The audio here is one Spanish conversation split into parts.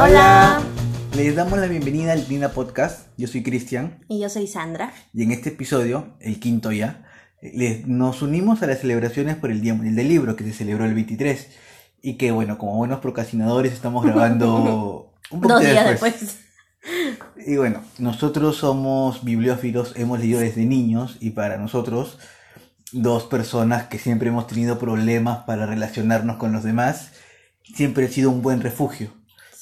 Hola. Les damos la bienvenida al Dina Podcast. Yo soy Cristian Y yo soy Sandra. y en este episodio, el quinto ya, les- nos unimos a las celebraciones por el Día Mundial del Libro que se celebró el 23 y que bueno, como buenos procrastinadores estamos grabando un poco Dos días después. después. Y bueno, nosotros somos bibliófilos, hemos leído desde niños y para nosotros, dos personas que siempre hemos tenido problemas para relacionarnos con los demás, siempre ha sido un buen refugio.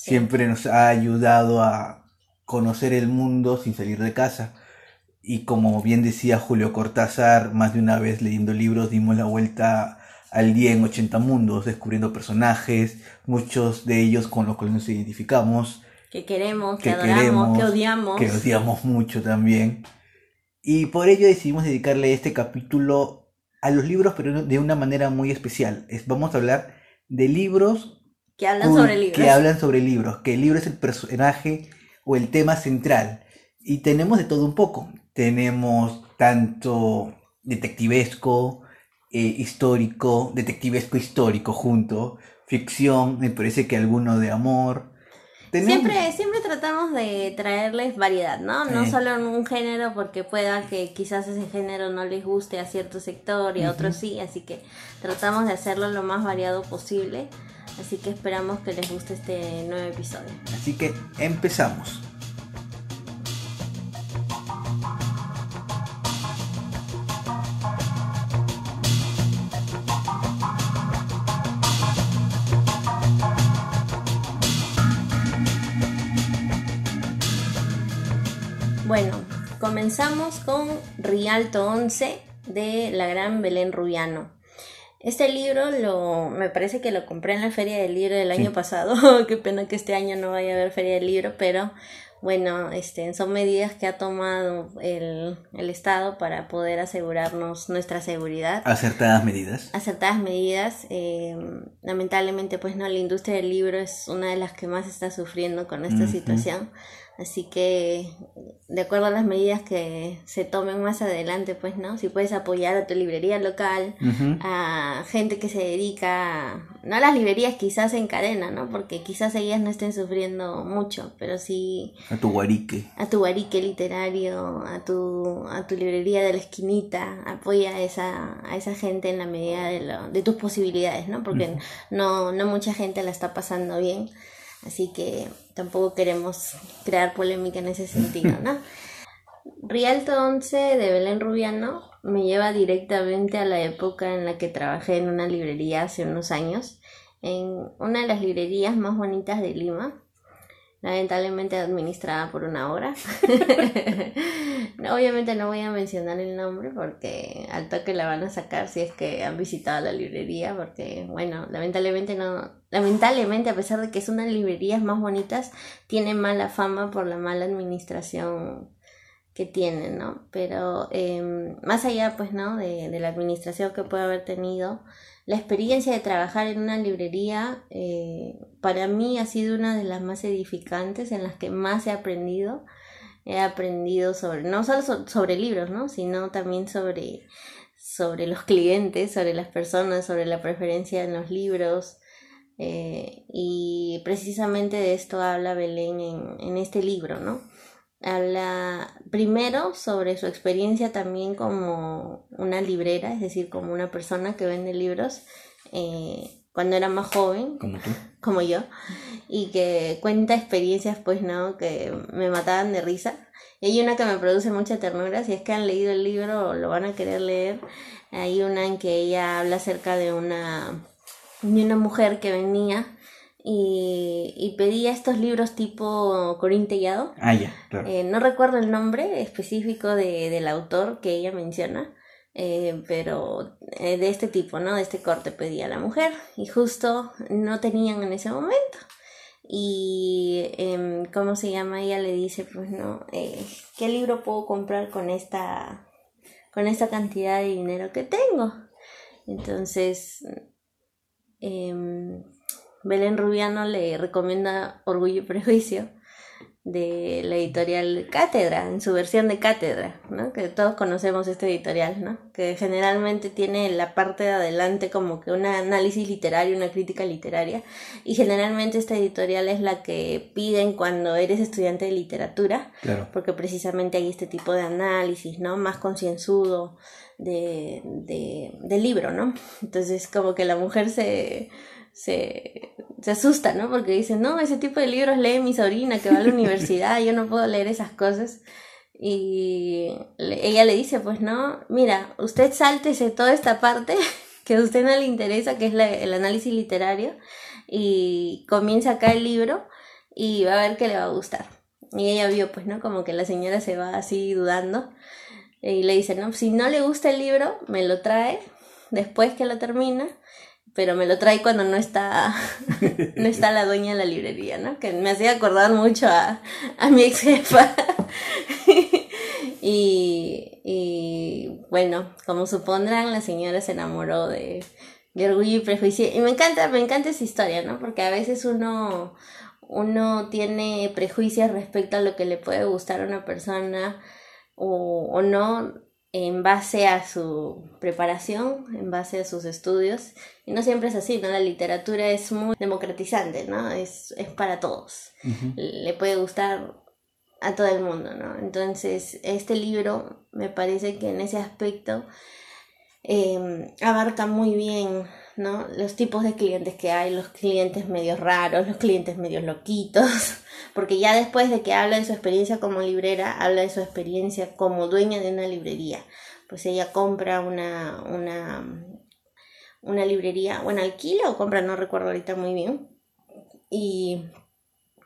Siempre nos ha ayudado a conocer el mundo sin salir de casa. Y como bien decía Julio Cortázar, más de una vez leyendo libros dimos la vuelta al día en 80 mundos, descubriendo personajes, muchos de ellos con los cuales nos identificamos Que queremos, que, que adoramos, queremos, que odiamos. que odiamos mucho también. Y por ello decidimos dedicarle este capítulo a los libros, pero de una manera muy especial. Es, vamos a hablar de libros Que hablan sobre libros. que hablan sobre libros, que el libro es el personaje o el tema central. Y tenemos de todo un poco. Tenemos tanto detectivesco, eh, histórico, detectivesco histórico junto, ficción, me parece que alguno de amor. Tenemos- Siempre, siempre tratamos de traerles variedad, ¿no? No solo en un género, porque pueda que quizás ese género no les guste a cierto sector y a otros sí, así que tratamos de hacerlo lo más variado posible. Así que esperamos que les guste este nuevo episodio. Así que empezamos. Comenzamos con Rialto 11 de la gran Belén Rubiano. Este libro lo, me parece que lo compré en la feria del libro del Sí. año pasado. Qué pena que este año no vaya a haber feria del libro, pero bueno, este, son medidas que ha tomado el, el Estado para poder asegurarnos nuestra seguridad Acertadas medidas. acertadas medidas. eh, lamentablemente, pues no, la industria del libro es una de las que más está sufriendo con esta situación. Así que, de acuerdo a las medidas que se tomen más adelante, pues no, si puedes apoyar a tu librería local, a gente que se dedica, a- no a las librerías quizás en cadena, ¿no? Porque quizás ellas no estén sufriendo mucho, pero sí A tu guarique. a tu barique literario, a tu, a tu librería de la esquinita, apoya a esa, a esa gente en la medida de, lo- de tus posibilidades, ¿no? Porque no, no mucha gente la está pasando bien, así que tampoco queremos crear polémica en ese sentido, ¿no? Rialto 11 de Belén Rubiano me lleva directamente a la época en la que trabajé en una librería hace unos años, en una de las librerías más bonitas de Lima, lamentablemente administrada por una hora. Obviamente no voy a mencionar el nombre porque al toque la van a sacar si es que han visitado la librería, porque bueno, lamentablemente no, lamentablemente a pesar de que es una de las librerías más bonitas, tiene mala fama por la mala administración que tiene, ¿no? Pero eh, más allá, pues, ¿no? De, de la administración que puede haber tenido, la experiencia de trabajar en una librería eh, para mí ha sido una de las más edificantes, en las que más he aprendido. He aprendido sobre, no solo so- sobre libros, ¿no? Sino también sobre, sobre los clientes, sobre las personas, sobre la preferencia en los libros. eh, y precisamente de esto habla Belén en, en este libro, ¿no? Habla primero sobre su experiencia también como una librera, es decir, como una persona que vende libros eh, cuando era más joven, Como tú. como yo, y que cuenta experiencias, pues, ¿no? Que me mataban de risa. Y hay una que me produce mucha ternura, si es que han leído el libro o lo van a querer leer. Hay una en que ella habla acerca de una, de una mujer que venía y, y pedía estos libros tipo Corín Tellado. Ah, ya, claro. Eh, no recuerdo el nombre específico de, del autor que ella menciona, eh, pero eh, de este tipo, ¿no? De este corte pedía la mujer y justo no tenían en ese momento. Y, em, ¿cómo se llama? Ella le dice, pues, ¿no? Eh, ¿Qué libro puedo comprar con esta, con esta cantidad de dinero que tengo? Entonces, em, Belén Rubiano le recomienda Orgullo y Prejuicio de la editorial Cátedra, en su versión de Cátedra, ¿no? Que todos conocemos este editorial, ¿no? Que generalmente tiene la parte de adelante como que un análisis literario, una crítica literaria, y generalmente esta editorial es la que piden cuando eres estudiante de literatura, Claro. porque precisamente hay este tipo de análisis, ¿no? Más concienzudo de, de, del libro, ¿no? Entonces como que la mujer se, se, se asusta, ¿no? Porque dice, no, ese tipo de libros lee mi sobrina que va a la universidad, yo no puedo leer esas cosas. Y ella le dice, pues no, mira, usted sáltese toda esta parte que a usted no le interesa, que es la- el análisis literario, y comienza acá el libro y va a ver que le va a gustar. Y ella vio, pues, ¿no? Como que la señora se va así dudando. Y le dice, no, si no le gusta el libro, me lo trae después que lo termina, pero me lo trae cuando no está, no está la dueña de la librería, ¿no? Que me hacía acordar mucho a, a mi ex jefa. y, y bueno, como supondrán, la señora se enamoró de, de Orgullo y Prejuicio. Y me encanta, me encanta esa historia, ¿no? Porque a veces uno, uno tiene prejuicios respecto a lo que le puede gustar a una persona o, o no en base a su preparación, en base a sus estudios. Y no siempre es así, ¿no? La literatura es muy democratizante, ¿no? Es, es para todos. Le puede gustar a todo el mundo, ¿no? Entonces, este libro me parece que en ese aspecto eh, abarca muy bien, ¿no? Los tipos de clientes que hay, los clientes medio raros, los clientes medio loquitos, porque ya después de que habla de su experiencia como librera, habla de su experiencia como dueña de una librería. Pues ella compra una, una, una librería, bueno, alquila o compra, no recuerdo ahorita muy bien. Y,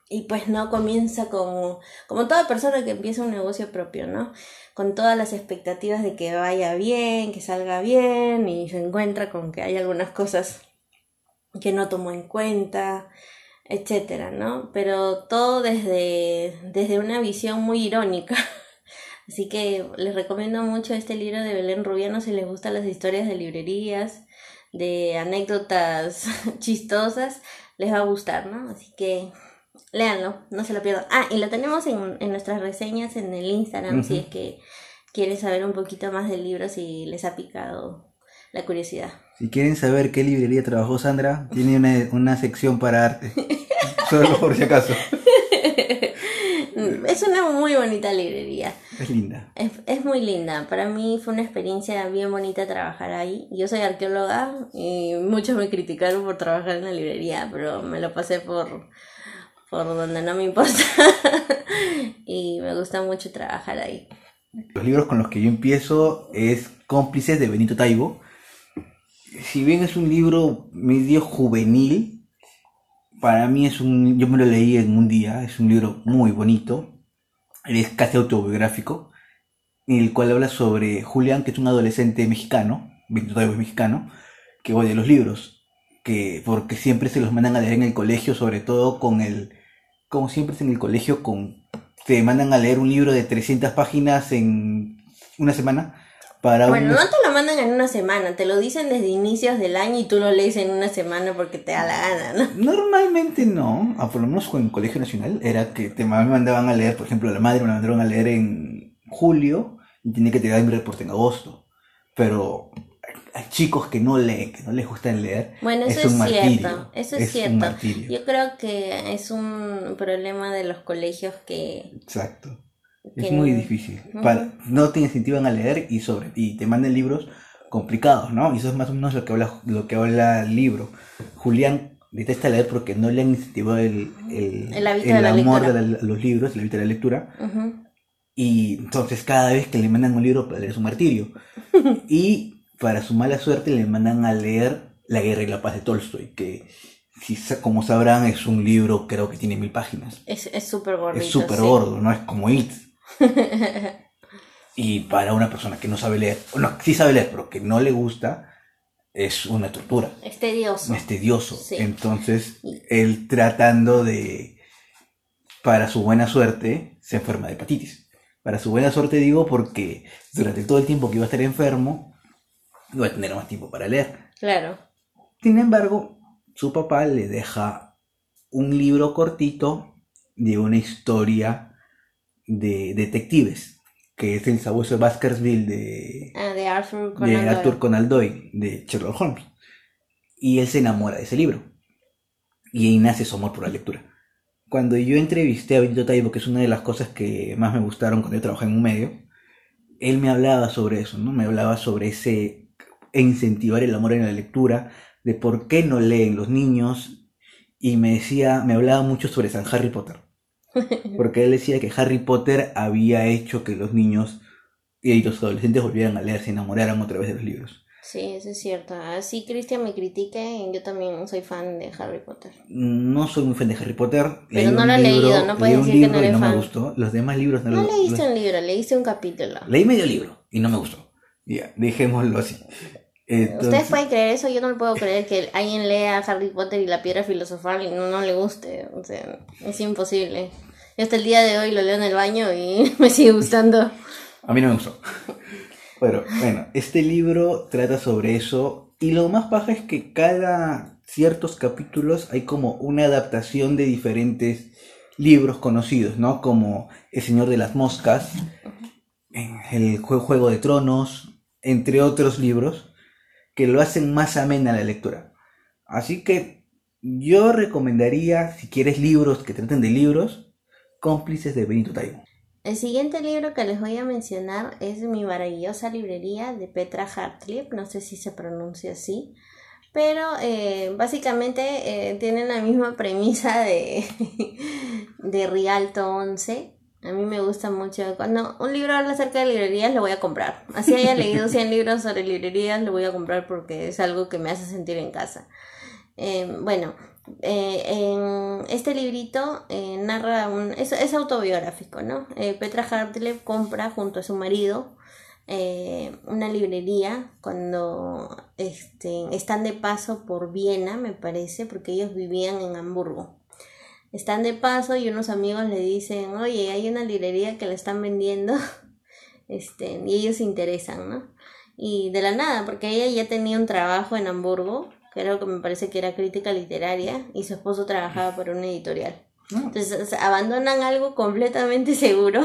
y pues no comienza como, como toda persona que empieza un negocio propio, ¿no? Con todas las expectativas de que vaya bien, que salga bien, y se encuentra con que hay algunas cosas que no tomó en cuenta, etcétera, ¿no? Pero todo desde, desde una visión muy irónica. Así que les recomiendo mucho este libro de Belén Rubiano si les gustan las historias de librerías, de anécdotas chistosas, les va a gustar, ¿no? Así que léanlo, no se lo pierdan. Ah, y lo tenemos en, en nuestras reseñas en el Instagram si es que quieren saber un poquito más del libro, si les ha picado la curiosidad. Si quieren saber qué librería trabajó Sandra, tiene una, una sección para arte. Solo por si acaso. es una muy bonita librería. Es linda. Es, es muy linda. Para mí fue una experiencia bien bonita trabajar ahí. Yo soy arqueóloga y muchos me criticaron por trabajar en la librería, pero me lo pasé por, por donde no me importa. y me gusta mucho trabajar ahí. Los libros con los que yo empiezo es Cómplices de Benito Taibo. Si bien es un libro medio juvenil, para mí es un, yo me lo leí en un día, es un libro muy bonito, es casi autobiográfico, en el cual habla sobre Julián, que es un adolescente mexicano, Benito Taibo es mexicano, que odia los libros, que porque siempre se los mandan a leer en el colegio, sobre todo con el, como siempre en el colegio, con te mandan a leer un libro de 300 páginas en una semana para Bueno, no te lo mandan en una semana, te lo dicen desde inicios del año y tú lo lees en una semana porque te da la gana, ¿no? Normalmente no, ah, por lo menos con el Colegio Nacional, era que te ma- mandaban a leer, por ejemplo, la madre me la mandaron a leer en julio y tenía que te dar mi reporte en agosto. Pero hay chicos que no leen, que no les gusta leer. Bueno, eso es es, cierto, eso es, es un cierto. martirio. Yo creo que es un problema de los colegios que... Exacto. que Es muy no- difícil. Ujú. Para- no te incentivan a leer y sobre y te mandan libros complicados, ¿no? Y eso es más o menos lo que habla, lo que habla el libro. Julián detesta leer porque no le han incentivado el, el, El el de amor los libros, el hábito de la lectura. Ujú. Y entonces cada vez que le mandan un libro leer es un martirio. y para su mala suerte le mandan a leer La guerra y la paz de Tolstoy, que si como sabrán es un libro creo que tiene mil páginas. Es súper gordito. Es súper sí. gordo, no es como It. Y para una persona que no sabe leer, no, sí sabe leer, pero que no le gusta, es una tortura, Es tedioso. es tedioso. Sí. Entonces, él tratando de, para su buena suerte, se enferma de hepatitis. Para su buena suerte digo porque durante todo el tiempo que iba a estar enfermo, iba a tener más tiempo para leer. Claro. Sin embargo, su papá le deja un libro cortito de una historia de detectives, que es el sabueso Baskerville de, Ah, de Arthur Conan de Doyle. Arthur Conan Doyle, de Sherlock Holmes. Y él se enamora de ese libro. Y ahí nace su amor por la lectura. Cuando yo entrevisté a Benito Taibo, que es una de las cosas que más me gustaron cuando yo trabajé en un medio, él me hablaba sobre eso, ¿no? Me hablaba sobre ese incentivar el amor en la lectura, de por qué no leen los niños, y me decía, me hablaba mucho sobre San Harry Potter. Porque él decía que Harry Potter había hecho que los niños y los adolescentes volvieran a leer, se enamoraran otra vez de los libros. Sí, eso es cierto. Así Cristian me critique, yo también soy fan de Harry Potter. No soy muy fan de Harry Potter. Pero leí no lo he libro- leído, no puedes decir que no eres no me fan. gustó. Los demás libros no, No lo- leíste los- un libro, leíste un capítulo. Leí medio libro y no me gustó. Ya, dejémoslo así. Entonces, Ustedes pueden creer eso, yo no puedo creer que alguien lea Harry Potter y la piedra filosofal y no, no le guste. O sea, es imposible. Yo hasta el día de hoy lo leo en el baño y me sigue gustando. A mí no me gustó. Pero bueno, este libro trata sobre eso y lo más paja es que cada ciertos capítulos hay como una adaptación de diferentes libros conocidos, ¿no? Como El Señor de las Moscas, El Jue- Juego de Tronos, entre otros libros que lo hacen más amena la lectura. Así que yo recomendaría, si quieres libros que traten de libros, cómplices de Benito Taibo. El siguiente libro que les voy a mencionar es Mi maravillosa librería de Petra Hartlieb, no sé si se pronuncia así, pero eh, básicamente eh, tienen la misma premisa de, de Rialto 11. A mí me gusta mucho. Cuando un libro habla acerca de librerías, lo voy a comprar. Así haya leído 100 libros sobre librerías, lo voy a comprar porque es algo que me hace sentir en casa. Eh, bueno, eh, este librito eh, narra un. Es, es autobiográfico, ¿no? Eh, Petra Hartlev compra junto a su marido una librería cuando este, están de paso por Viena, me parece, porque ellos vivían en Hamburgo. Están de paso y unos amigos le dicen, oye, hay una librería que la están vendiendo, este, y ellos se interesan, ¿no? Y de la nada, porque ella ya tenía un trabajo en Hamburgo, creo que me parece que era crítica literaria, y su esposo trabajaba por una editorial. Entonces abandonan algo completamente seguro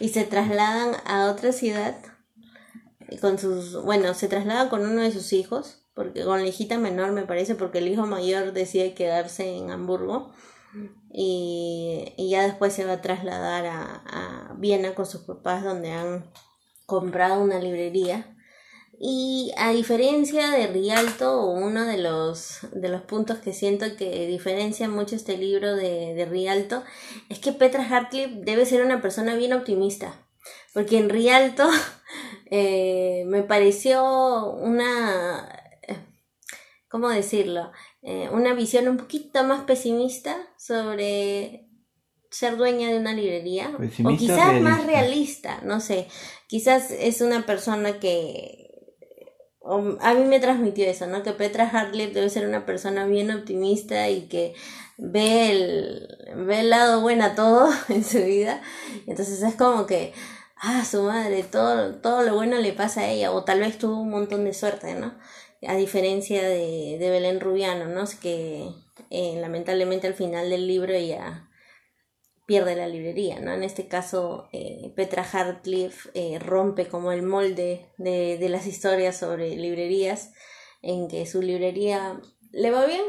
y se trasladan a otra ciudad con sus, bueno, se trasladan con uno de sus hijos, porque con la hijita menor me parece, porque el hijo mayor decide quedarse en Hamburgo y, y ya después se va a trasladar a, a Viena con sus papás donde han comprado una librería. Y a diferencia de Rialto, uno de los, de los puntos que siento que diferencia mucho este libro de, de Rialto es que Petra Hartlieb debe ser una persona bien optimista. Porque en Rialto eh, me pareció una, ¿cómo decirlo? Eh, una visión un poquito más pesimista sobre ser dueña de una librería. o quizás más realista. no sé. Quizás es una persona que o- a mí me transmitió eso, ¿no? Que Petra Hartlieb debe ser una persona bien optimista y que ve el, ve el lado bueno a todo en su vida. Entonces es como que, ah, su madre, todo, todo lo bueno le pasa a ella, o tal vez tuvo un montón de suerte, ¿no? A diferencia de, de Belén Rubiano, ¿no? Es que eh, lamentablemente al final del libro ella pierde la librería, ¿no? En este caso, eh, Petra Hartlieb eh, rompe como el molde de, de las historias sobre librerías, en que su librería le va bien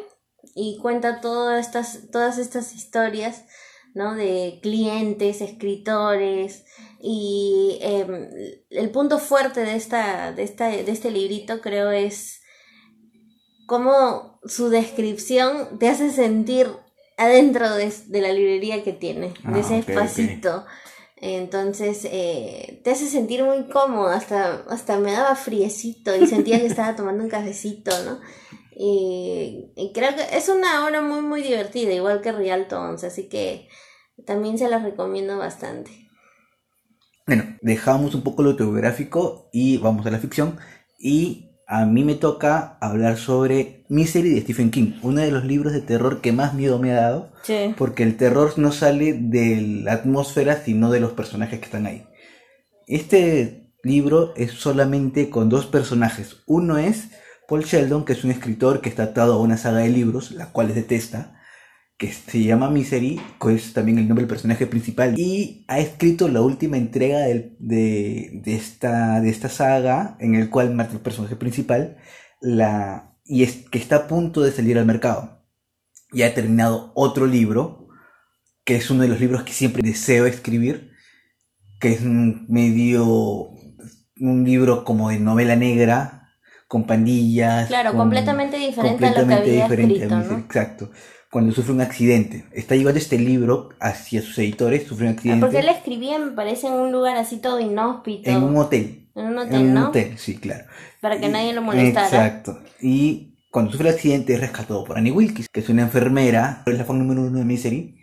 y cuenta todas estas, todas estas historias, ¿no? De clientes, escritores y eh, el punto fuerte de, esta, de, esta, de este librito creo es cómo su descripción te hace sentir adentro de, de la librería que tiene, Ah, de ese ok, ok. espacito. Entonces eh, te hace sentir muy cómodo, hasta, hasta me daba friecito y sentía que estaba tomando un cafecito, ¿no? Y, y creo que es una obra muy, muy divertida, igual que Rialto 11, así que también se la recomiendo bastante. Bueno, dejamos un poco lo autobiográfico y vamos a la ficción. Y a mí me toca hablar sobre Misery de Stephen King, uno de los libros de terror que más miedo me ha dado, Sí. porque el terror no sale de la atmósfera, sino de los personajes que están ahí. Este libro es solamente con dos personajes. Uno es Paul Sheldon, que es un escritor que está atado a una saga de libros, la cual detesta. Que se llama Misery, que es también el nombre del personaje principal, y ha escrito la última entrega de, de esta, de esta saga, en el cual mata el personaje principal, la, y es que está a punto de salir al mercado. Y ha terminado otro libro, que es uno de los libros que siempre deseo escribir, que es un medio, un libro como de novela negra, con pandillas. Claro, con- completamente diferente a lo que completamente había escrito. Exacto. Cuando sufre un accidente. Está llevando este libro hacia sus editores, sufre un accidente Porque él escribía, me parece, en un lugar así todo inhóspito. en un hotel. En un hotel, En un hotel, sí, claro. Para que Y- nadie lo molestara. Exacto. Y cuando sufre el accidente es rescatado por Annie Wilkes, que es una enfermera, es la fan número uno de Misery,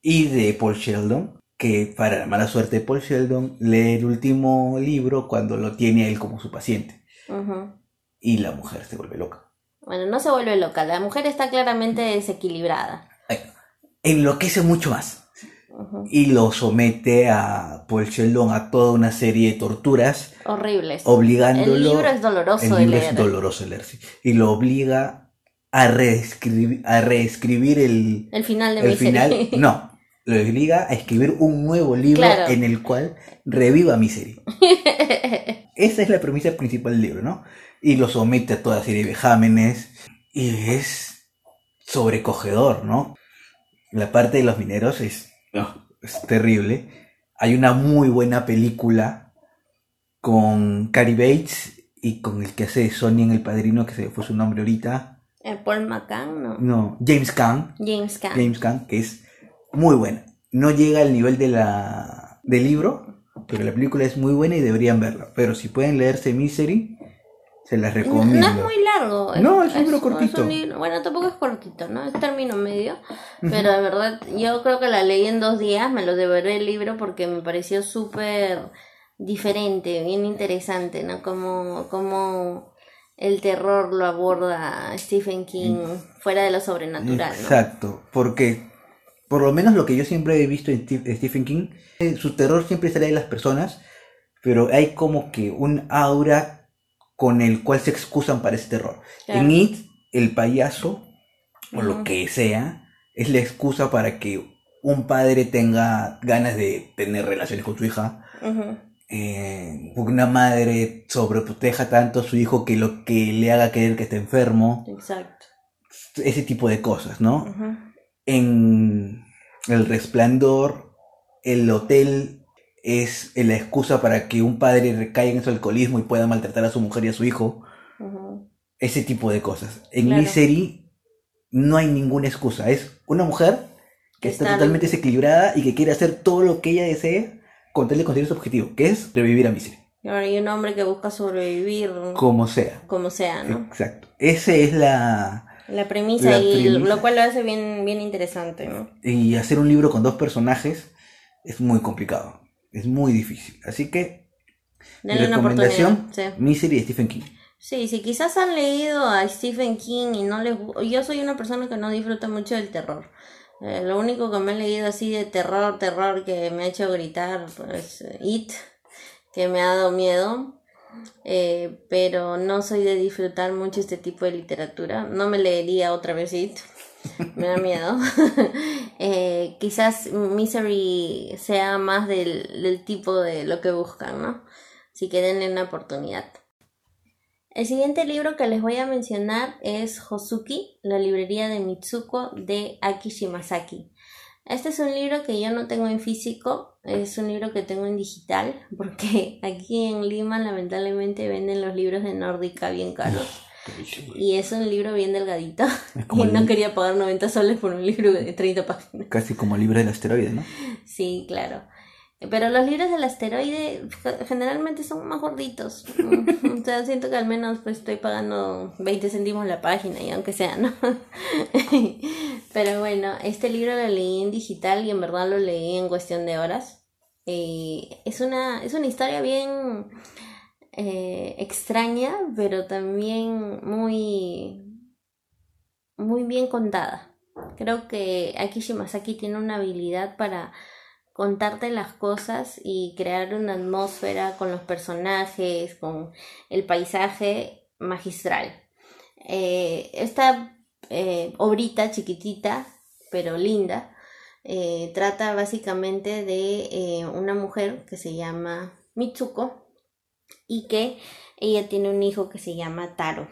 y de Paul Sheldon, que para la mala suerte de Paul Sheldon lee el último libro cuando lo tiene él como su paciente. Ujú. Y la mujer se vuelve loca. Bueno, no se vuelve loca. La mujer está claramente desequilibrada. Enloquece mucho más. Y lo somete a Paul Sheldon a toda una serie de torturas, Horribles. obligándolo... El libro es doloroso El de libro leer. es doloroso de leer, sí. Y lo obliga a reescribir, a reescribir el, El final de el Misery. final. No, lo obliga a escribir un nuevo libro Claro. en el cual reviva Misery. Esa es la premisa principal del libro, ¿no? Y lo somete a toda serie de vejámenes. Y es sobrecogedor, ¿no? La parte de los mineros es, no, es terrible. Hay una muy buena película con Cary Bates y con el que hace de Sony en El Padrino, que se fue su nombre ahorita. Eh, Paul McCann, ¿no? No, James Caan. James Caan. James Caan, que es muy buena. No llega al nivel de la, del libro, pero la película es muy buena y deberían verla. Pero si pueden leerse Misery, se las No, recomiendo. no es muy largo. No, es un libro cortito. un libro- bueno, tampoco es cortito, ¿no? Es término medio. Pero de verdad, yo creo que la leí en dos días. Me lo devoré el libro porque me pareció súper diferente, bien interesante, ¿no? Como, como el terror lo aborda Stephen King fuera de lo sobrenatural, ¿no? Exacto, porque por lo menos lo que yo siempre he visto en Stephen King, eh, su terror siempre sale de las personas, pero hay como que un aura con el cual se excusan para ese terror. Claro. En It, el payaso, o lo que sea, es la excusa para que un padre tenga ganas de tener relaciones con su hija, eh, una madre sobreproteja tanto a su hijo que lo que le haga creer que está enfermo, Exacto. ese tipo de cosas, ¿no? En El Resplandor, el hotel es la excusa para que un padre recaiga en su alcoholismo y pueda maltratar a su mujer y a su hijo. Ese tipo de cosas. En Claro. Misery no hay ninguna excusa. Es una mujer que está Está- totalmente desequilibrada y que quiere hacer todo lo que ella desee con tal de conseguir su objetivo, que es revivir a Misery. Y ahora hay un hombre que busca sobrevivir Como sea. como sea, ¿no? Exacto. Esa es la... La premisa, La y premisa. lo cual lo hace bien, bien interesante, ¿no? Y hacer un libro con dos personajes es muy complicado. Es muy difícil. Así que Denle una recomendación, oportunidad. Sí. Misery de Stephen King. sí, sí, quizás han leído a Stephen King y no les gu- Yo soy una persona que no disfruta mucho del terror. Eh, lo único que me he leído así de terror, terror que me ha hecho gritar, pues It, que me ha dado miedo. Eh, pero no soy de disfrutar mucho este tipo de literatura. No me leería otra vez It. Me da miedo. Eh, quizás Misery sea más del, del tipo de lo que buscan, ¿no? Así que denle una oportunidad. El siguiente libro que les voy a mencionar es Hosuki, la librería de Mitsuko de Aki Shimasaki. Este es un libro que yo no tengo en físico, es un libro que tengo en digital, porque aquí en Lima lamentablemente venden los libros de Nórdica bien caros. Y es un libro bien delgadito. Y no quería pagar 90 soles por un libro de 30 páginas. Casi como el libro del asteroide, ¿no? Sí, claro. Pero los libros del asteroide ge- generalmente son más gorditos. O sea, siento que al menos pues estoy pagando 20 céntimos la página, y aunque sea, ¿no? Pero bueno, este libro lo leí en digital y en verdad lo leí en cuestión de horas. Y es una, es una historia bien eh, extraña, pero también muy, muy bien contada. Creo que Aki Shimasaki tiene una habilidad para contarte las cosas y crear una atmósfera con los personajes, con el paisaje magistral. Eh, esta eh, obrita chiquitita, pero linda. Trata básicamente de una mujer que se llama Mitsuko y que ella tiene un hijo que se llama Taro.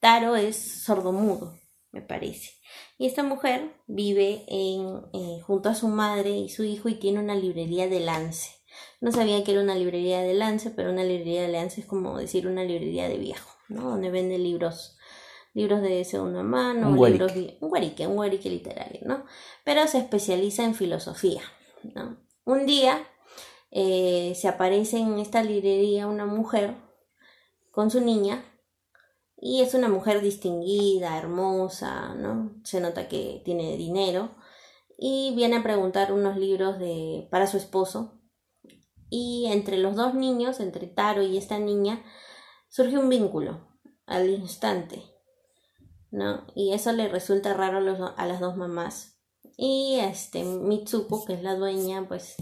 Taro es sordomudo, me parece. Y esta mujer vive en, eh, junto a su madre y su hijo y tiene una librería de lance. No sabía que era una librería de lance, pero una librería de lance es como decir una librería de viejo, ¿no? Donde vende libros libros de segunda mano, Un libros un guarique, un guarique literario, ¿no? Pero se especializa en filosofía, ¿no? Un día eh, se aparece en esta librería una mujer con su niña y es una mujer distinguida, hermosa, ¿no? Se nota que tiene dinero y viene a preguntar unos libros de para su esposo y entre los dos niños, entre Taro y esta niña, surge un vínculo al instante, ¿no? Y eso le resulta raro a, los, a las dos mamás. Y este Mitsuko, que es la dueña, pues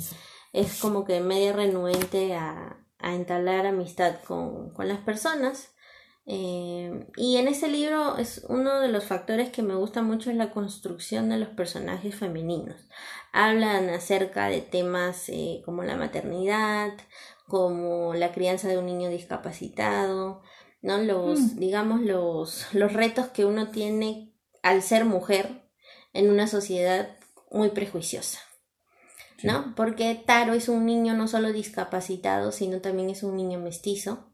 es como que media renuente a, a entablar amistad con, con las personas. Eh, y en ese libro es uno de los factores que me gusta mucho es la construcción de los personajes femeninos. Hablan acerca de temas eh, como la maternidad, como la crianza de un niño discapacitado, ¿no? Los, Mm. digamos, los, los retos que uno tiene al ser mujer en una sociedad muy prejuiciosa. Sí. ¿no? Porque Taro es un niño no solo discapacitado, sino también es un niño mestizo.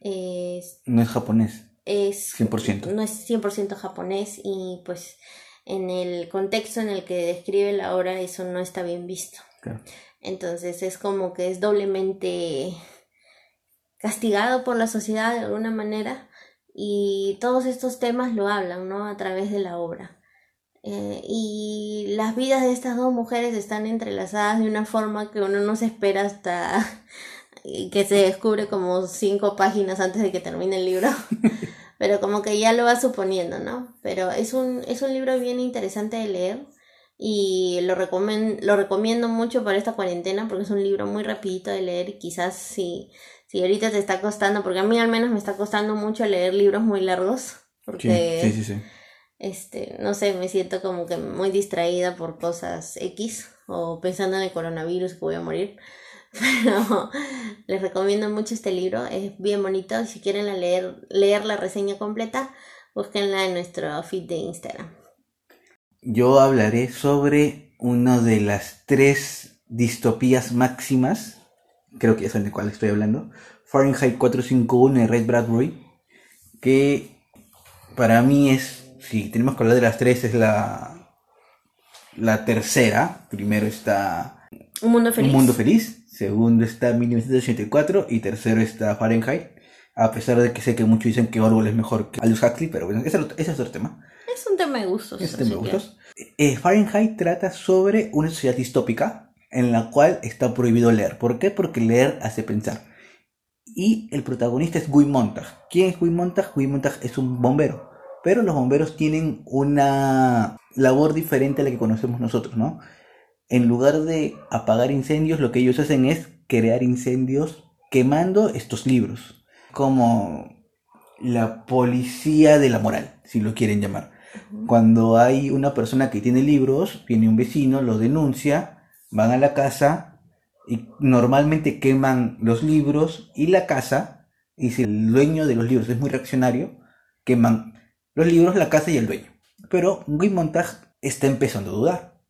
Es, No es japonés. es 100%. no es 100% japonés y pues en el contexto en el que describe la obra eso no está bien visto. Claro. Entonces es como que es doblemente castigado por la sociedad de alguna manera y todos estos temas lo hablan, ¿no? A través de la obra. Eh, y las vidas de estas dos mujeres están entrelazadas de una forma que uno no se espera hasta que se descubre como cinco páginas antes de que termine el libro. Pero como que ya lo va suponiendo, ¿no? Pero es un, es un libro bien interesante de leer y lo, recomen- lo recomiendo mucho para esta cuarentena porque es un libro muy rapidito de leer y quizás si, si ahorita te está costando, porque a mí al menos me está costando mucho leer libros muy largos, sí, sí, sí. Este, no sé, me siento como que muy distraída por cosas X o pensando en el coronavirus que voy a morir. Pero les recomiendo mucho este libro, es bien bonito. Si quieren leer, leer la reseña completa, búsquenla en nuestro feed de Instagram. Yo hablaré sobre una de las tres distopías máximas, creo que saben de cuál estoy hablando, Fahrenheit 451 de Ray Bradbury, que para mí es, si tenemos que hablar de las tres, es la, la tercera. Primero está Un mundo feliz. Un Mundo Feliz, segundo está 1984 y tercero está Fahrenheit. A pesar de que sé que muchos dicen que Orwell es mejor que Aldous Huxley, pero bueno, ese es otro- ese es otro tema. Es un tema de gustos. Ese así tema que- gustó. Eh, Fahrenheit trata sobre una sociedad distópica en la cual está prohibido leer. ¿Por qué? Porque leer hace pensar. Y el protagonista es Guy Montag. ¿Quién es Guy Montag? Guy Montag es un bombero. Pero los bomberos tienen una labor diferente a la que conocemos nosotros, ¿no? En lugar de apagar incendios, lo que ellos hacen es crear incendios quemando estos libros. Como la policía de la moral, si lo quieren llamar. Cuando hay una persona que tiene libros, viene un vecino, lo denuncia, van a la casa y normalmente queman los libros y la casa, y si el dueño de los libros es muy reaccionario, queman los libros, la casa y el dueño. Pero Guy Montag está empezando a dudar.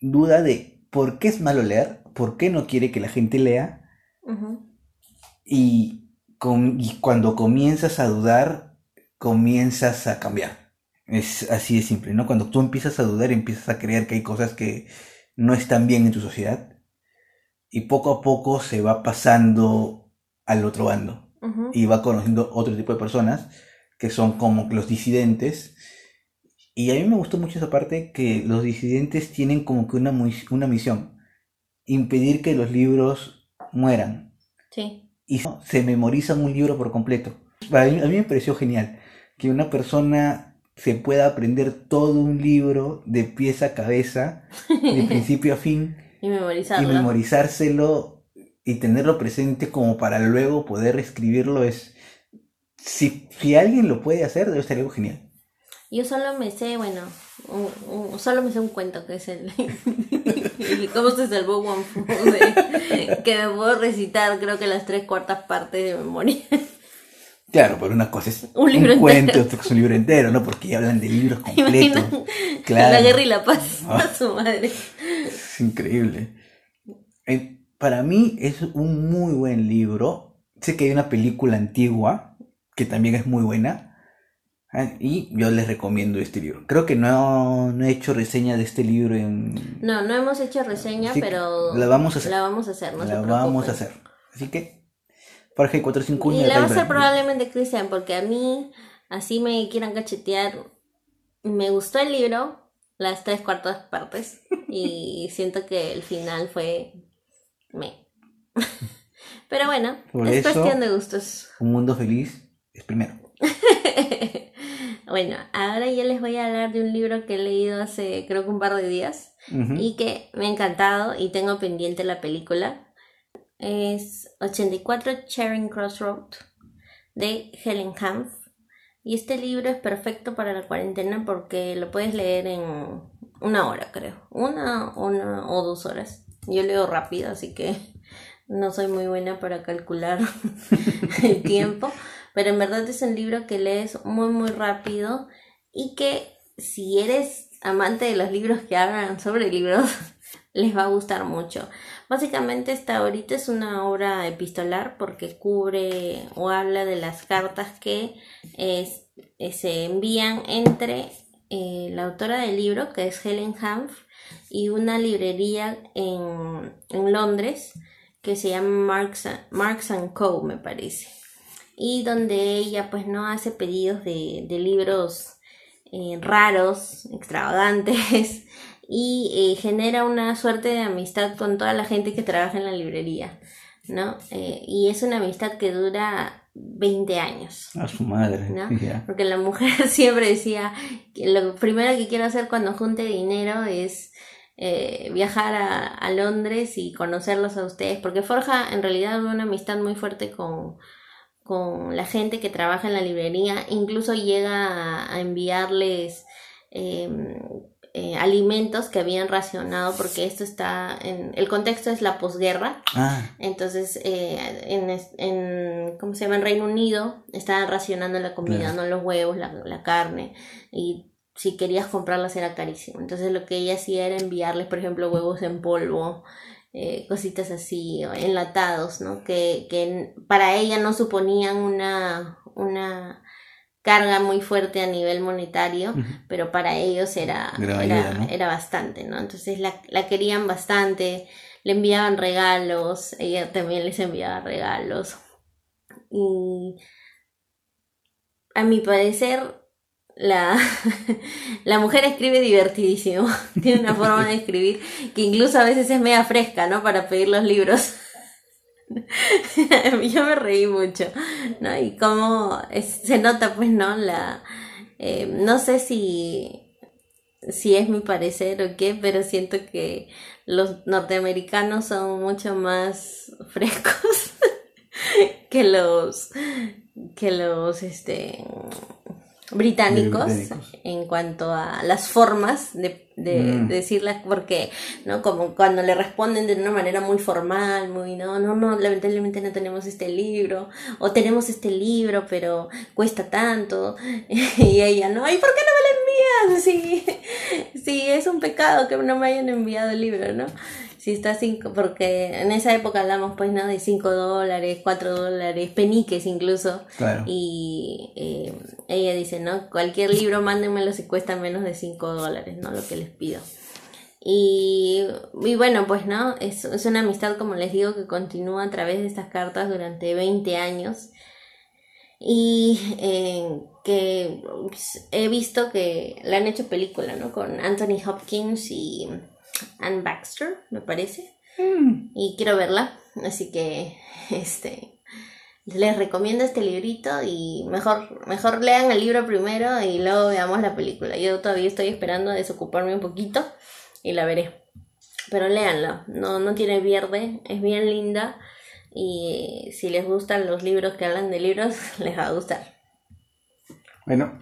Duda de por qué es malo leer, por qué no quiere que la gente lea, y, cuando comienzas a dudar, comienzas a cambiar. Es así de simple, ¿no? Cuando tú empiezas a dudar, empiezas a creer que hay cosas que no están bien en tu sociedad. Y poco a poco se va pasando al otro bando. Y va conociendo otro tipo de personas que son como los disidentes. Y a mí me gustó mucho esa parte que los disidentes tienen como que una, una misión. Impedir que los libros mueran Sí. y se memorizan un libro por completo. A mí, a mí me pareció genial que una persona se pueda aprender todo un libro de pies a cabeza, de principio a fin, Y y memorizarlo. memorizárselo y tenerlo presente como para luego poder escribirlo es... Si, si alguien lo puede hacer, debe ser algo genial. Yo solo me sé, bueno, solo me sé un cuento que es el, cómo se salvó One Fu, que me puedo recitar creo que las tres cuartas partes de memoria. Claro, pero una cosa es un, libro cuento, otro es un libro entero, ¿no? Porque ya hablan de libros completos. Claro. La guerra y la paz a ah. su madre. Es increíble. Para mí es un muy buen libro. Sé que hay una película antigua que también es muy buena. ¿eh? Y yo les recomiendo este libro. Creo que no, he hecho reseña de este libro en... No, no hemos hecho reseña, pero... La vamos a hacer. La vamos a hacer, no La vamos a hacer. Así que Jorge 451. Y la va a hacer probablemente Cristian, porque a mí, así me quieran cachetear, me gustó el libro, las tres cuartas partes, y siento que el final fue me. Pero bueno, es cuestión de gustos. Un mundo feliz es primero. bueno, ahora yo les voy a hablar de un libro que he leído hace creo que un par de días y que me ha encantado y tengo pendiente la película es 84 Charing Cross Road de Helen Hanf. Y este libro es perfecto para la cuarentena porque lo puedes leer en una hora, creo. Una, una o dos horas. Yo leo rápido, así que no soy muy buena para calcular el tiempo. Pero en verdad es un libro que lees muy, muy rápido y que si eres amante de los libros que hablan sobre libros, les va a gustar mucho. Básicamente esta ahorita es una obra epistolar porque cubre o habla de las cartas que eh, se envían entre eh, la autora del libro, que es Helen Hanf, y una librería en, Londres que se llama Marks, Marks Co, me parece. Y donde ella pues no hace pedidos de, libros eh, raros, extravagantes, y eh, genera una suerte de amistad con toda la gente que trabaja en la librería, ¿no? Eh, y es una amistad que dura 20 años. A su madre. ¿no? Porque la mujer siempre decía que lo primero que quiero hacer cuando junte dinero es eh, viajar a, a, Londres y conocerlos a ustedes, porque forja en realidad una amistad muy fuerte con, con la gente que trabaja en la librería, incluso llega a, enviarles em, eh, alimentos que habían racionado, porque esto está en. El contexto es la posguerra. Ah. Entonces, eh, en, en, ¿Cómo se llama? En Reino Unido estaban racionando la comida, no los huevos, la, la carne. Y si querías comprarlas era carísimo. Entonces, lo que ella hacía era enviarles, por ejemplo, huevos en polvo. Eh, cositas así, enlatados, ¿no? Que, que para ella no suponían una, una carga muy fuerte a nivel monetario, pero para ellos era, era, bastante, ¿no? Entonces la, la, querían bastante, le enviaban regalos, ella también les enviaba regalos. Y a mi parecer, la, la mujer escribe divertidísimo, tiene una forma de escribir que incluso a veces es media fresca, ¿no? Para pedir los libros. Yo me reí mucho, ¿no? Y cómo se nota, pues, ¿no? La, eh, no sé si, si es mi parecer o qué, pero siento que los norteamericanos son mucho más frescos que los, que los, este, británicos, en cuanto a las formas de, de, mm. decirlas porque no como cuando le responden de una manera muy formal muy no no no lamentablemente no tenemos este libro o tenemos este libro pero cuesta tanto y ella no y por qué no me lo envías sí sí es un pecado que no me hayan enviado el libro no si está cinco, porque en esa época hablamos pues no de 5 dólares, 4 dólares, peniques incluso. Y eh, ella dice, ¿no? Cualquier libro mándenmelo si cuesta menos de 5 dólares, ¿no? Lo que les pido. Y, y bueno, pues no, es, es, una amistad, como les digo, que continúa a través de estas cartas durante 20 años. Y eh, que pues, he visto que la han hecho película, ¿no? Con Anthony Hopkins y Anne Baxter, me parece. Mm. Y quiero verla, así que este les recomiendo este librito y mejor, mejor lean el libro primero y luego veamos la película. Yo todavía estoy esperando a desocuparme un poquito y la veré. Pero léanla, no, no tiene pierde, es bien linda y si les gustan los libros que hablan de libros, les va a gustar. Bueno,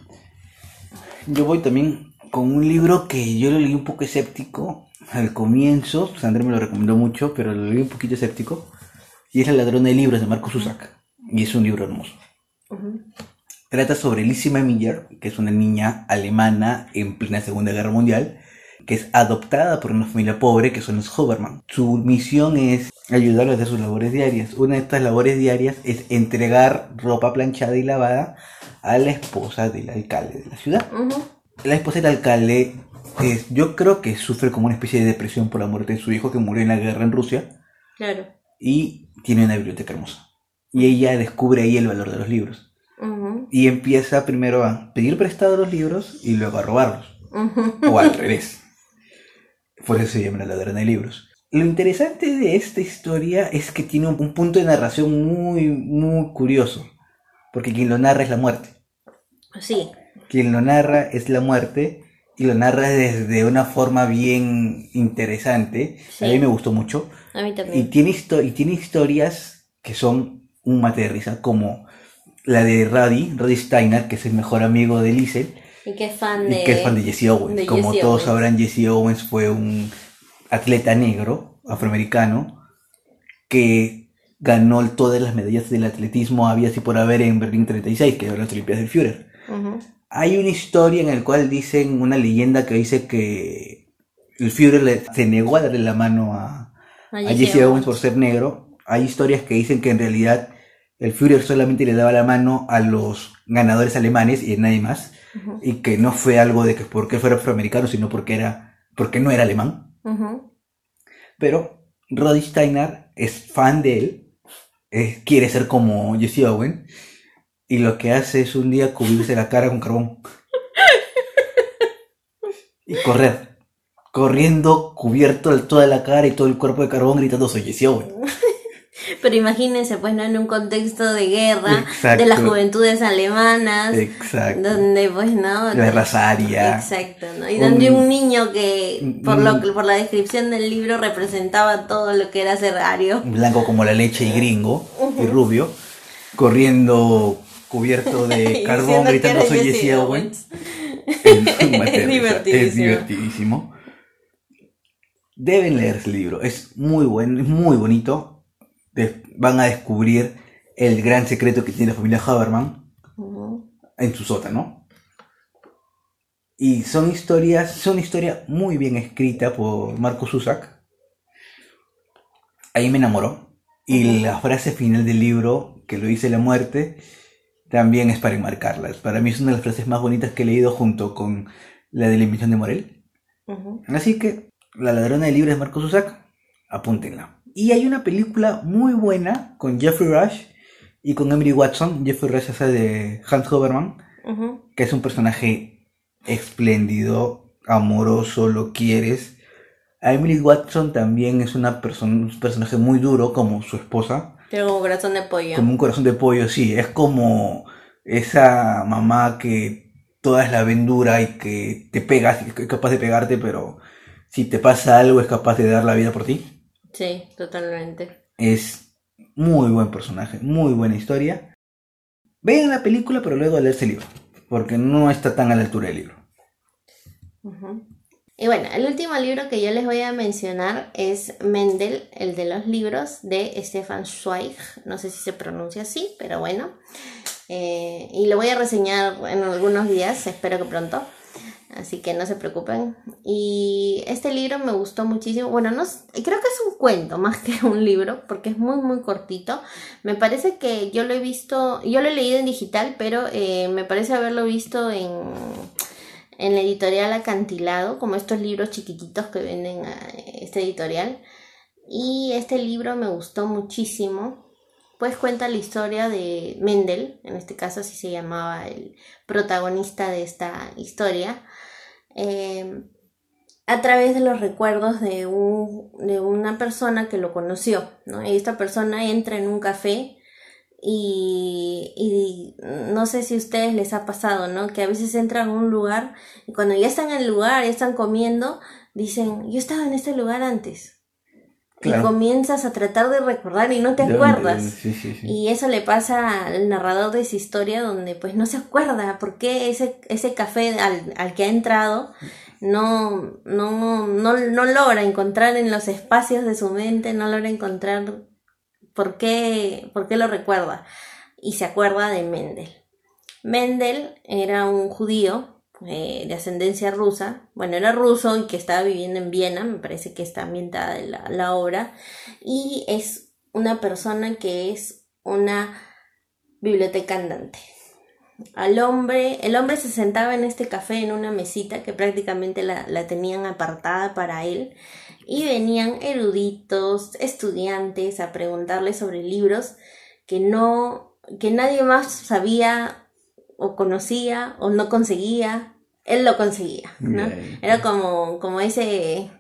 Yo voy también con un libro que yo lo leí un poco escéptico al comienzo. Sandra me lo recomendó mucho, pero lo leí un poquito escéptico. Y es El ladrón de libros de Marco Susak. Y es un libro hermoso. Trata sobre Lizzie Miller, que es una niña alemana en plena Segunda Guerra Mundial, que es adoptada por una familia pobre que son los Hoberman. Su misión es ayudarlos a hacer sus labores diarias. Una de estas labores diarias es entregar ropa planchada y lavada a la esposa del alcalde de la ciudad. La esposa del alcalde, es, yo creo que sufre como una especie de depresión por la muerte de su hijo que murió en la guerra en Rusia. Claro. Y tiene una biblioteca hermosa. Y ella descubre ahí el valor de los libros. Y empieza primero a pedir prestado los libros y luego a robarlos. O al revés. Por eso se llama la ladrona de libros. Lo interesante de esta historia es que tiene un punto de narración muy, muy curioso. Porque quien lo narra es la muerte. Sí. Quien lo narra es la muerte y lo narra desde una forma bien interesante. A mí me gustó mucho. A mí también. Y tiene, y tiene historias que son un mate de risa, como la de Roddy, Roddy Steiner, que es el mejor amigo de Liesel. Y que es fan de, que es fan de Jesse Owens. Como todos sabrán, Jesse Owens fue un atleta negro, afroamericano, que ganó todas las medallas del atletismo había así por haber en Berlín 36, que eran las Olimpiadas del Führer. Hay una historia en la cual dicen, una leyenda que dice que el Führer se negó a darle la mano a, a Jesse Owens por ser negro. Hay historias que dicen que en realidad el Führer solamente le daba la mano a los ganadores alemanes y a nadie más, y que no fue algo de que porque fuera afroamericano, sino porque era porque no era alemán. Pero Roddy Steiner es fan de él, quiere ser como Jesse Owen, y lo que hace es un día cubrirse la cara con carbón y correr, corriendo cubierto toda la cara y todo el cuerpo de carbón gritando soy. Pero imagínense, pues, ¿no? En un contexto de guerra, de las juventudes alemanas. Exacto. Donde, pues, ¿no? La razaria. Exacto, ¿no? Y donde un, niño que, por, lo, por la descripción del libro, representaba todo lo que era ser ario. Blanco como la leche y gringo, y rubio, corriendo cubierto de carbón, gritando soy Jesse Owens. Es, divertidísimo. es divertidísimo. Deben leer ese libro, es muy bueno, es muy bonito van a descubrir el gran secreto que tiene la familia Haberman en su sótano. Y son historias, son historia muy bien escrita por Marco Susak. Ahí me enamoró. Y la frase final del libro, que lo dice la muerte, también es para enmarcarlas. Para mí es una de las frases más bonitas que he leído junto con la de la invención de Morel. Así que, La ladrona de libros de Marco Susak, apúntenla. Y hay una película muy buena con Jeffrey Rush y con Emily Watson. Jeffrey Rush hace de Hans Hoberman, que es un personaje espléndido, amoroso, lo quieres. Emily Watson también es una persona, un personaje muy duro como su esposa. Tiene como un corazón de pollo. Como un corazón de pollo, sí. Es como esa mamá que toda es la vendura y que te pegas, es capaz de pegarte, pero si te pasa algo es capaz de dar la vida por ti. Sí, totalmente. Es muy buen personaje, muy buena historia. Vean la película, pero luego leerse el libro, porque no está tan a la altura del libro. Y bueno, el último libro que yo les voy a mencionar es Mendel, el de los libros, de Stefan Zweig. No sé si se pronuncia así, pero bueno. Eh, y lo voy a reseñar en algunos días, espero que pronto así que no se preocupen. Y este libro me gustó muchísimo. Bueno, no creo que es un cuento más que un libro, porque es muy, muy cortito. Me parece que yo lo he visto, yo lo he leído en digital, pero eh, me parece haberlo visto en, en la editorial Acantilado, como estos libros chiquititos que venden a este editorial. Y este libro me gustó muchísimo pues cuenta la historia de Mendel, en este caso así se llamaba el protagonista de esta historia, Em, a través de los recuerdos de, un, de una persona que lo conoció, ¿no? Y esta persona entra en un café y, y, no sé si a ustedes les ha pasado, ¿no? Que a veces entran a un lugar y cuando ya están en el lugar, ya están comiendo, dicen, yo estaba en este lugar antes. y comienzas a tratar de recordar y no te acuerdas. Y eso le pasa al narrador de esa historia donde pues no se acuerda por qué ese, ese café al, al que ha entrado no, no, no, no logra encontrar en los espacios de su mente, no logra encontrar por qué, por qué lo recuerda. Y se acuerda de Mendel. Mendel era un judío eh, de ascendencia rusa, bueno, era ruso y que estaba viviendo en Viena, me parece que está ambientada la, la obra, y es una persona que es una biblioteca andante. Al hombre, el hombre se sentaba en este café en una mesita que prácticamente la, la tenían apartada para él y venían eruditos, estudiantes a preguntarle sobre libros que no, que nadie más sabía o conocía o no conseguía, él lo conseguía, ¿no? Era como, como ese,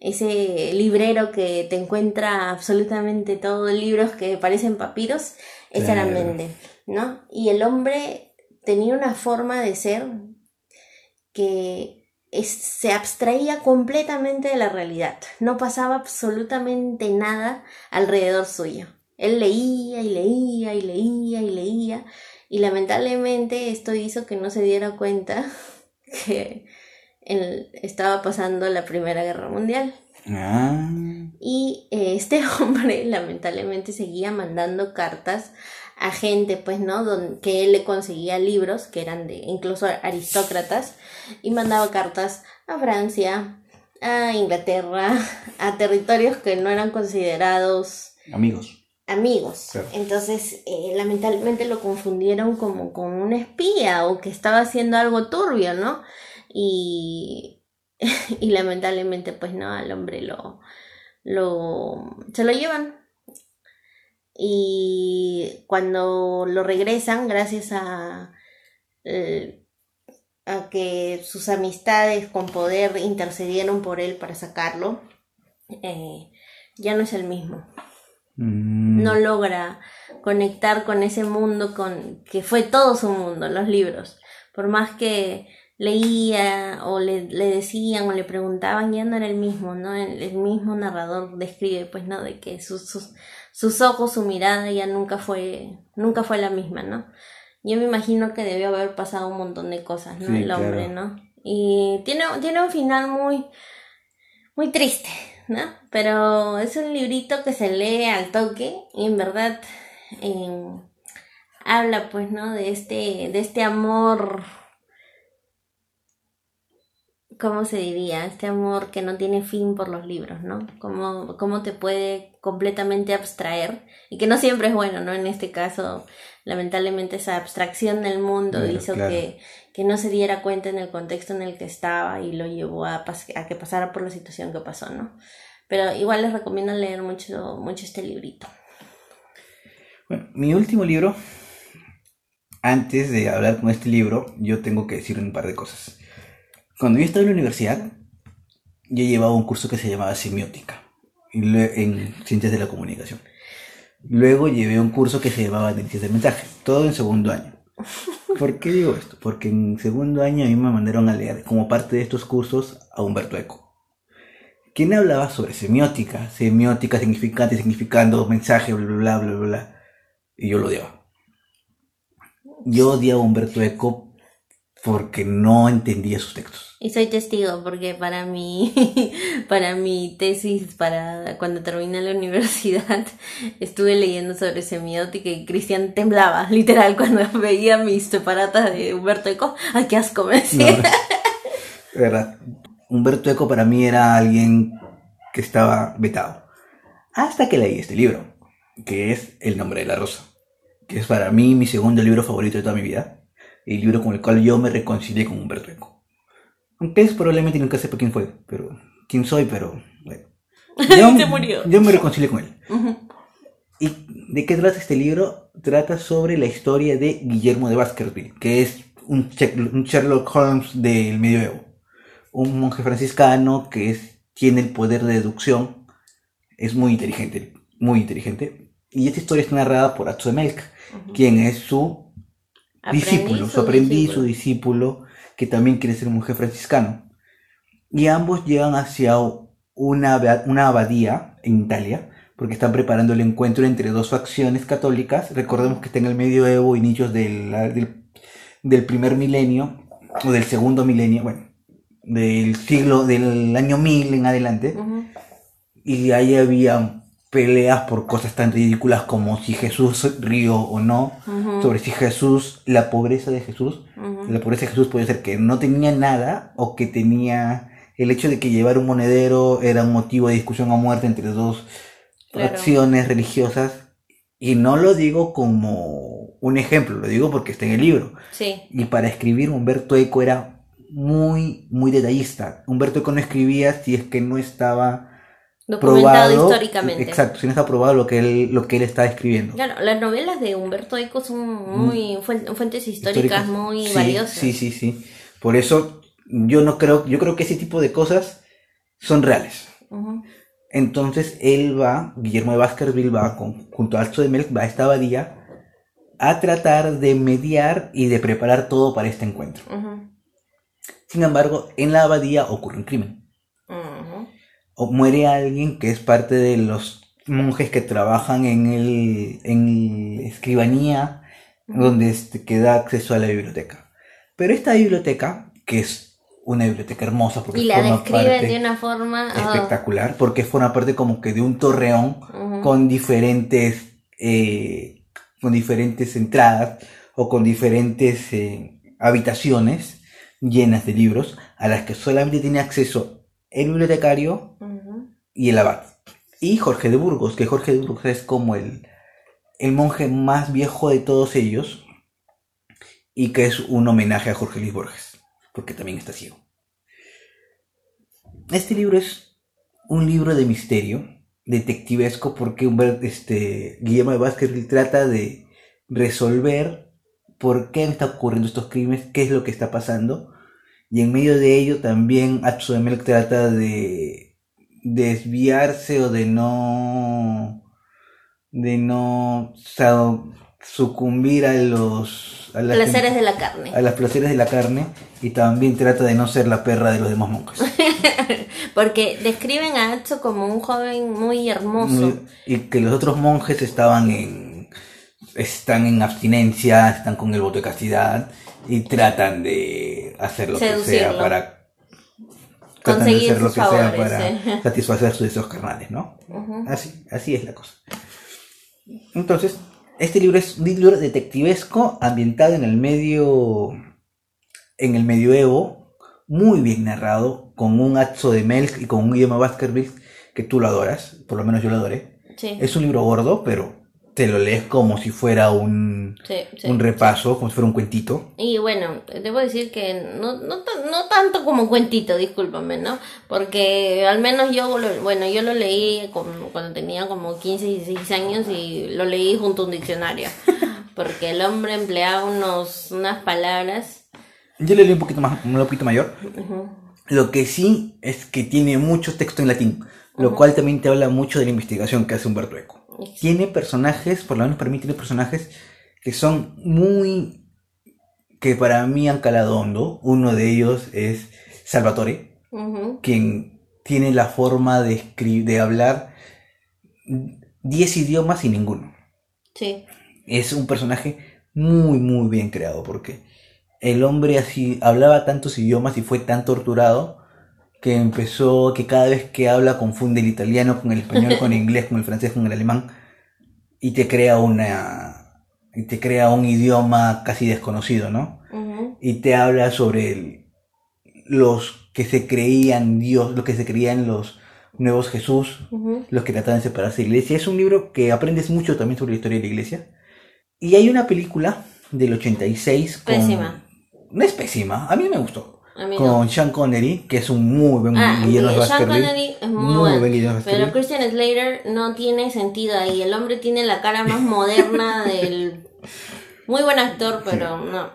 ese librero que te encuentra absolutamente todos libros que parecen papiros, ese era Mendel, ¿no? Y el hombre tenía una forma de ser que se abstraía completamente de la realidad, no pasaba absolutamente nada alrededor suyo. Él leía y leía y leía y leía y lamentablemente esto hizo que no se diera cuenta que estaba pasando la Primera Guerra Mundial. Ah. Y eh, este hombre lamentablemente seguía mandando cartas a gente, pues, ¿no? Don, que él le conseguía libros, que eran de incluso aristócratas, y mandaba cartas a Francia, a Inglaterra, a territorios que no eran considerados amigos amigos. Entonces, eh, lamentablemente lo confundieron como con un espía o que estaba haciendo algo turbio, ¿no? Y, y lamentablemente, pues no, al hombre lo, lo, se lo llevan. Y cuando lo regresan, gracias a, eh, a que sus amistades con poder intercedieron por él para sacarlo, eh, ya no es el mismo. Mm. No logra conectar con ese mundo con que fue todo su mundo, los libros. Por más que leía o le, decían o le preguntaban, ya no era el mismo, ¿no? El, mismo narrador describe, pues, ¿no? De que sus, sus, sus, ojos, su mirada ya nunca fue, nunca fue la misma, ¿no? Yo me imagino que debió haber pasado un montón de cosas, ¿no? el hombre, ¿no? Y tiene, tiene un final muy, muy triste, ¿no? Pero es un librito que se lee al toque y en verdad em, habla pues, ¿no? De este, de este amor, ¿cómo se diría? Este amor que no tiene fin por los libros, ¿no? Cómo, cómo te puede completamente abstraer y que no siempre es bueno, ¿no? En este caso, lamentablemente esa abstracción del mundo hizo que, que no se diera cuenta en el contexto en el que estaba y lo llevó a, a que pasara por la situación que pasó, ¿no? Pero igual les recomiendo leer mucho, mucho este librito. Bueno, mi último libro, antes de hablar con este libro, yo tengo que decir un par de cosas. Cuando yo estaba en la universidad, yo llevaba un curso que se llamaba semiótica en ciencias de la comunicación. Luego llevé un curso que se llamaba análisis de mensaje, todo en segundo año. ¿Por qué digo esto? Porque en segundo año a mí me mandaron a leer como parte de estos cursos a Humberto Eco. Quien hablaba sobre semiótica, semiótica, significante, significando, mensaje, bla, bla, bla, bla, bla. Y yo lo odiaba. Yo odiaba a Humberto Eco porque no entendía sus textos. Y soy testigo porque para mi, para mi tesis, para cuando terminé la universidad, estuve leyendo sobre semiótica y Cristian temblaba, literal, cuando veía mis separatas de Humberto Eco. ¡Ay, qué asco me decía! verdad. Humberto Eco para mí era alguien que estaba vetado. Hasta que leí este libro, que es El nombre de la rosa, que es para mí mi segundo libro favorito de toda mi vida el libro con el cual yo me reconcilié con Humberto Eco. Aunque es probablemente nunca sepa quién fue, pero quién soy, pero bueno. Yo, murió. yo me reconcilié con él. ¿Y de qué trata este libro? Trata sobre la historia de Guillermo de Baskerville, que es un, Sherlock Holmes del medioevo. Un monje franciscano que es, tiene el poder de deducción. Es muy inteligente, muy inteligente. Y esta historia es narrada por Atzo Melk, quien es su discípulo, su aprendiz, su discípulo, que también quiere ser un monje franciscano. Y ambos llegan hacia una, una abadía en Italia, porque están preparando el encuentro entre dos facciones católicas. Recordemos que está en el medioevo, inicios del, del, del primer milenio, o del segundo milenio, bueno, del siglo, del año 1000 en adelante, y ahí había peleas por cosas tan ridículas como si Jesús rió o no, sobre si Jesús, la pobreza de Jesús, la pobreza de Jesús puede ser que no tenía nada o que tenía el hecho de que llevar un monedero era un motivo de discusión a muerte entre dos Claro. facciones religiosas. Y no lo digo como un ejemplo, lo digo porque está en el libro. Sí. Y para escribir Humberto Eco era muy, muy detallista. Humberto Eco no escribía si es que no estaba Documentado probado. históricamente. Exacto, si no está probado lo que él, lo que él está escribiendo. Claro, las novelas de Humberto Eco son muy fuen- fuentes históricas, históricas. muy Sí, valiosas. Sí, sí, sí. Por eso yo no creo, yo creo que ese tipo de cosas son reales. Entonces él va, Guillermo de Baskerville va con, junto a Alzo de Melk, va a esta abadía a tratar de mediar y de preparar todo para este encuentro. Sin embargo, en la abadía ocurre un crimen. O muere alguien que es parte de los monjes que trabajan en el en escribanía donde este, que da acceso a la biblioteca. Pero esta biblioteca, que es una biblioteca hermosa porque Y la forma describen parte de una forma... espectacular, porque forma parte como que de un torreón con diferentes eh, con diferentes entradas o con diferentes eh, habitaciones llenas de libros a las que solamente tiene acceso el bibliotecario. Y el abad. Y Jorge de Burgos, que Jorge de Burgos es como el, el monje más viejo de todos ellos y que es un homenaje a Jorge Luis Borges, porque también está ciego. Este libro es un libro de misterio, detectivesco, porque Humber- este, Guillermo de Baskerville trata de resolver por qué está ocurriendo estos crímenes, qué es lo que está pasando, y en medio de ello también Atsu de Melk trata de desviarse o de no de no sa- sucumbir a los a las, Placeres de la carne. a las placeres de la carne y también trata de no ser la perra de los demás monjes Porque describen a Atsu como un joven muy hermoso. y que los otros monjes estaban en están en abstinencia están con el voto de castidad y tratan de hacer lo que sea para tratan de hacer lo que sea para satisfacer sus deseos carnales no. Así, así es la cosa. Entonces, este libro es un libro detectivesco ambientado en el medio, en el medioevo, muy bien narrado, con un Atzo de Melk y con un Guillermo Baskerville que tú lo adoras, por lo menos yo lo adoré. Sí, Es un libro gordo, pero te lo lees como si fuera un, sí, sí. un repaso, como si fuera un cuentito. Y bueno, debo decir que no, no, no tanto como cuentito, discúlpame, ¿no? Porque al menos yo, lo, bueno, yo lo leí con- cuando tenía como 15, 16 años y lo leí junto a un diccionario. Porque el hombre empleaba unos, unas palabras. Yo lo leí un poquito más, un poquito mayor. Ujú, Lo que sí es que tiene mucho texto en latín, lo cual también te habla mucho de la investigación que hace Humberto Eco. Tiene personajes, por lo menos para mí tiene personajes que son muy... que para mí han calado hondo. Uno de ellos es Salvatore, quien tiene la forma de, de hablar 10 idiomas y ninguno. Sí, Es un personaje muy, muy bien creado porque el hombre así hablaba tantos idiomas y fue tan torturado que empezó que cada vez que habla confunde el italiano con el español, con el inglés, con el francés, con el alemán y te crea una y te crea un idioma casi desconocido, ¿no? ujú, Y te habla sobre el- los que se creían Dios, los que se creían los nuevos Jesús, los que trataban de separarse de la iglesia. Es un libro que aprendes mucho también sobre la historia de la iglesia. Y hay una película del 86 con... Pésima. No es pésima, a mí me gustó. A mí no. Con Sean Connery, que es un muy buen Ah, Sean. Connery es muy, Muy buen Guillermo Pero. Christian Slater no tiene sentido ahí. El hombre tiene la cara más moderna del... Muy buen actor, pero no.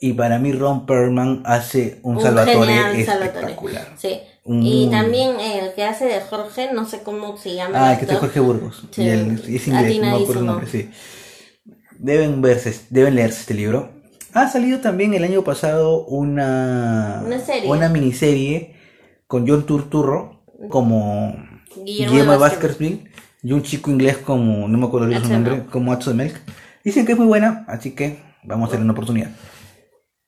Y para mí Ron Perlman hace un, Un Salvatore genial Salvatore. espectacular. Sí. Un Y tambiel el que hace de Jorge, no sé cómo se llama. Ah, el que es. Jorge Burgos. Sí, Y es inglés, no acuerdo el nombre, sí. Deben verse, deben leerse este libro. Ha salido también el año pasado una, Una serie. una miniserie con John Turturro como Guillermo, Baskerville. Y un chico inglés como, no me acuerdo bien su nombre, como Atso de Milk. Dicen que es muy buena, así que vamos a darle una oportunidad.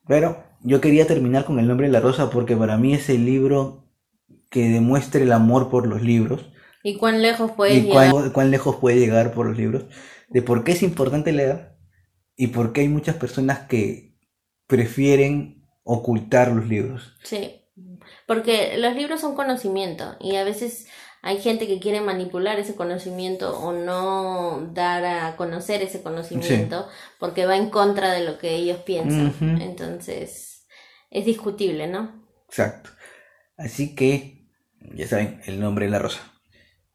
Pero yo quería terminar con El nombre de la rosa porque para mí es el libro que demuestra el amor por los libros ¿Y cuán lejos puedes y llegar? cuán, cuán lejos puede llegar por los libros, de por qué es importante leer y por qué hay muchas personas que prefieren ocultar los libros. Sí, porque los libros son conocimiento y a veces hay gente que quiere manipular ese conocimiento o no dar a conocer ese conocimiento porque va en contra de lo que ellos piensan. Entonces, es discutible, ¿no? Exacto. Así que, ya saben, el nombre de la rosa.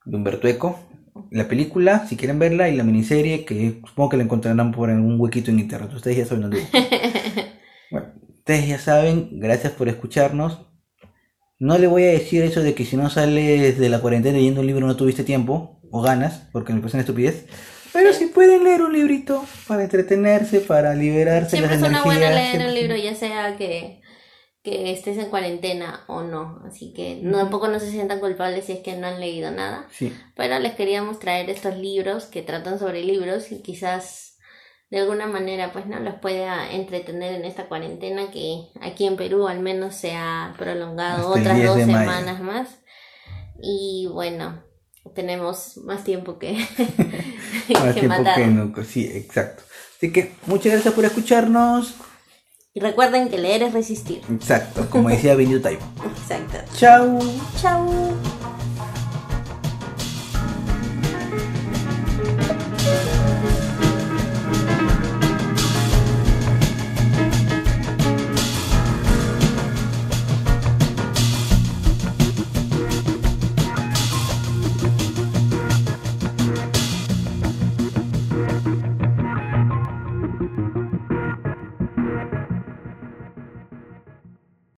De Humberto Eco. La película, si quieren verla, y la miniserie, que supongo que la encontrarán por algún huequito en internet. Ustedes ya saben dónde. Bueno, ustedes ya saben, gracias por escucharnos. No le voy a decir eso de que si no sales de la cuarentena leyendo un libro no tuviste tiempo o ganas, porque me parece una estupidez. Pero si pueden leer un librito para entretenerse, para liberarse Siempre las es una buena leer siempre- un libro, ya sea que, que estés en cuarentena o no. Así que no, tampoco no se sientan culpables si es que no han leído nada. Sí. Pero les queríamos traer estos libros que tratan sobre libros y quizás de alguna manera pues no los pueda entretener en esta cuarentena que aquí en Perú al menos se ha prolongado Hasta otras 10 dos mayo. semanas más. Y bueno, tenemos más tiempo que, Más que tiempo matar. que nunca, sí, exacto. Así que muchas gracias por escucharnos. Y recuerden que leer es resistir. Exacto, como decía Benito Taibo. Exacto. Chao. Chao.